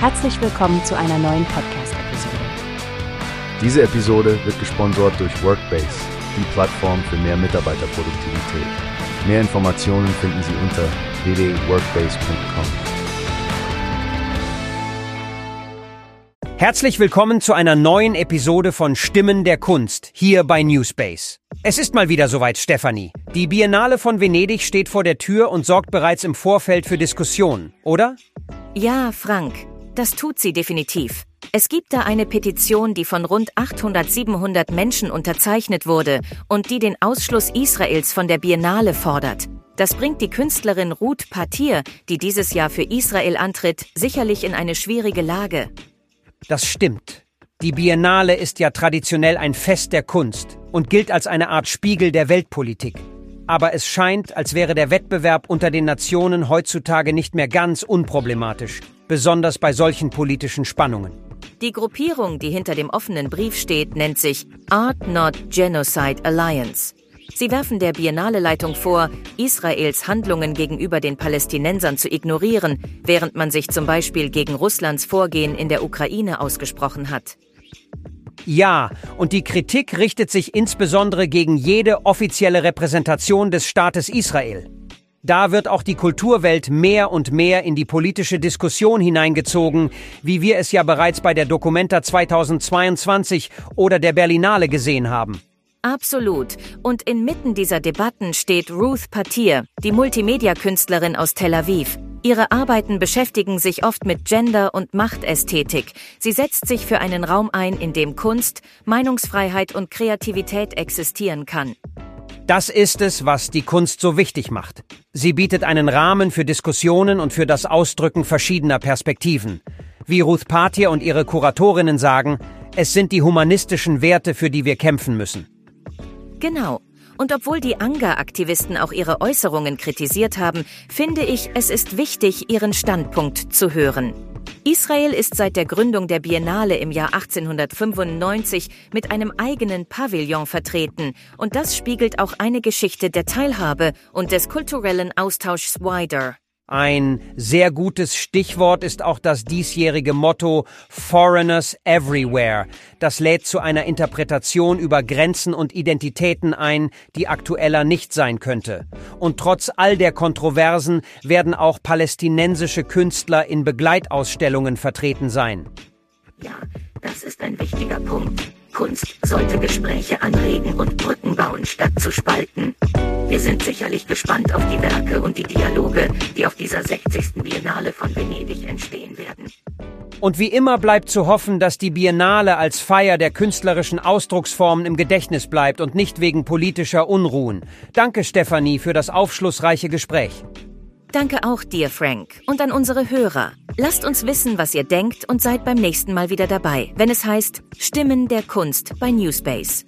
Herzlich willkommen zu einer neuen Podcast-Episode. Diese Episode wird gesponsert durch Workbase, die Plattform für mehr Mitarbeiterproduktivität. Mehr Informationen finden Sie unter www.workbase.com. Herzlich willkommen zu einer neuen Episode von Stimmen der Kunst hier bei Newspace. Es ist mal wieder soweit, Stefanie. Die Biennale von Venedig steht vor der Tür und sorgt bereits im Vorfeld für Diskussionen, oder? Ja, Frank, das tut sie definitiv. Es gibt da eine Petition, die von rund 800, 700 Menschen unterzeichnet wurde und die den Ausschluss Israels von der Biennale fordert. Das bringt die Künstlerin Ruth Patir, die dieses Jahr für Israel antritt, sicherlich in eine schwierige Lage. Das stimmt. Die Biennale ist ja traditionell ein Fest der Kunst und gilt als eine Art Spiegel der Weltpolitik. Aber es scheint, als wäre der Wettbewerb unter den Nationen heutzutage nicht mehr ganz unproblematisch, besonders bei solchen politischen Spannungen. Die Gruppierung, die hinter dem offenen Brief steht, nennt sich Art Not Genocide Alliance. Sie werfen der Biennale-Leitung vor, Israels Handlungen gegenüber den Palästinensern zu ignorieren, während man sich zum Beispiel gegen Russlands Vorgehen in der Ukraine ausgesprochen hat. Ja, und die Kritik richtet sich insbesondere gegen jede offizielle Repräsentation des Staates Israel. Da wird auch die Kulturwelt mehr und mehr in die politische Diskussion hineingezogen, wie wir es ja bereits bei der Documenta 2022 oder der Berlinale gesehen haben. Absolut. Und inmitten dieser Debatten steht Ruth Patir, die Multimedia-Künstlerin aus Tel Aviv. Ihre Arbeiten beschäftigen sich oft mit Gender- und Machtästhetik. Sie setzt sich für einen Raum ein, in dem Kunst, Meinungsfreiheit und Kreativität existieren kann. Das ist es, was die Kunst so wichtig macht. Sie bietet einen Rahmen für Diskussionen und für das Ausdrücken verschiedener Perspektiven. Wie Ruth Patir und ihre Kuratorinnen sagen, es sind die humanistischen Werte, für die wir kämpfen müssen. Genau. Und obwohl die Anga-Aktivisten auch ihre Äußerungen kritisiert haben, finde ich, es ist wichtig, ihren Standpunkt zu hören. Israel ist seit der Gründung der Biennale im Jahr 1895 mit einem eigenen Pavillon vertreten und das spiegelt auch eine Geschichte der Teilhabe und des kulturellen Austauschs wider. Ein sehr gutes Stichwort ist auch das diesjährige Motto Foreigners Everywhere. Das lädt zu einer Interpretation über Grenzen und Identitäten ein, die aktueller nicht sein könnte. Und trotz all der Kontroversen werden auch palästinensische Künstler in Begleitausstellungen vertreten sein. Ja, das ist ein wichtiger Punkt. Kunst sollte Gespräche anregen und Brücken bauen, statt zu spalten. Wir sind sicherlich gespannt auf die Werke und die Dialoge, die auf dieser 60. Biennale von Venedig entstehen werden. Und wie immer bleibt zu hoffen, dass die Biennale als Feier der künstlerischen Ausdrucksformen im Gedächtnis bleibt und nicht wegen politischer Unruhen. Danke, Stefanie, für das aufschlussreiche Gespräch. Danke auch dir, Frank, und an unsere Hörer. Lasst uns wissen, was ihr denkt und seid beim nächsten Mal wieder dabei, wenn es heißt Stimmen der Kunst bei Newspace.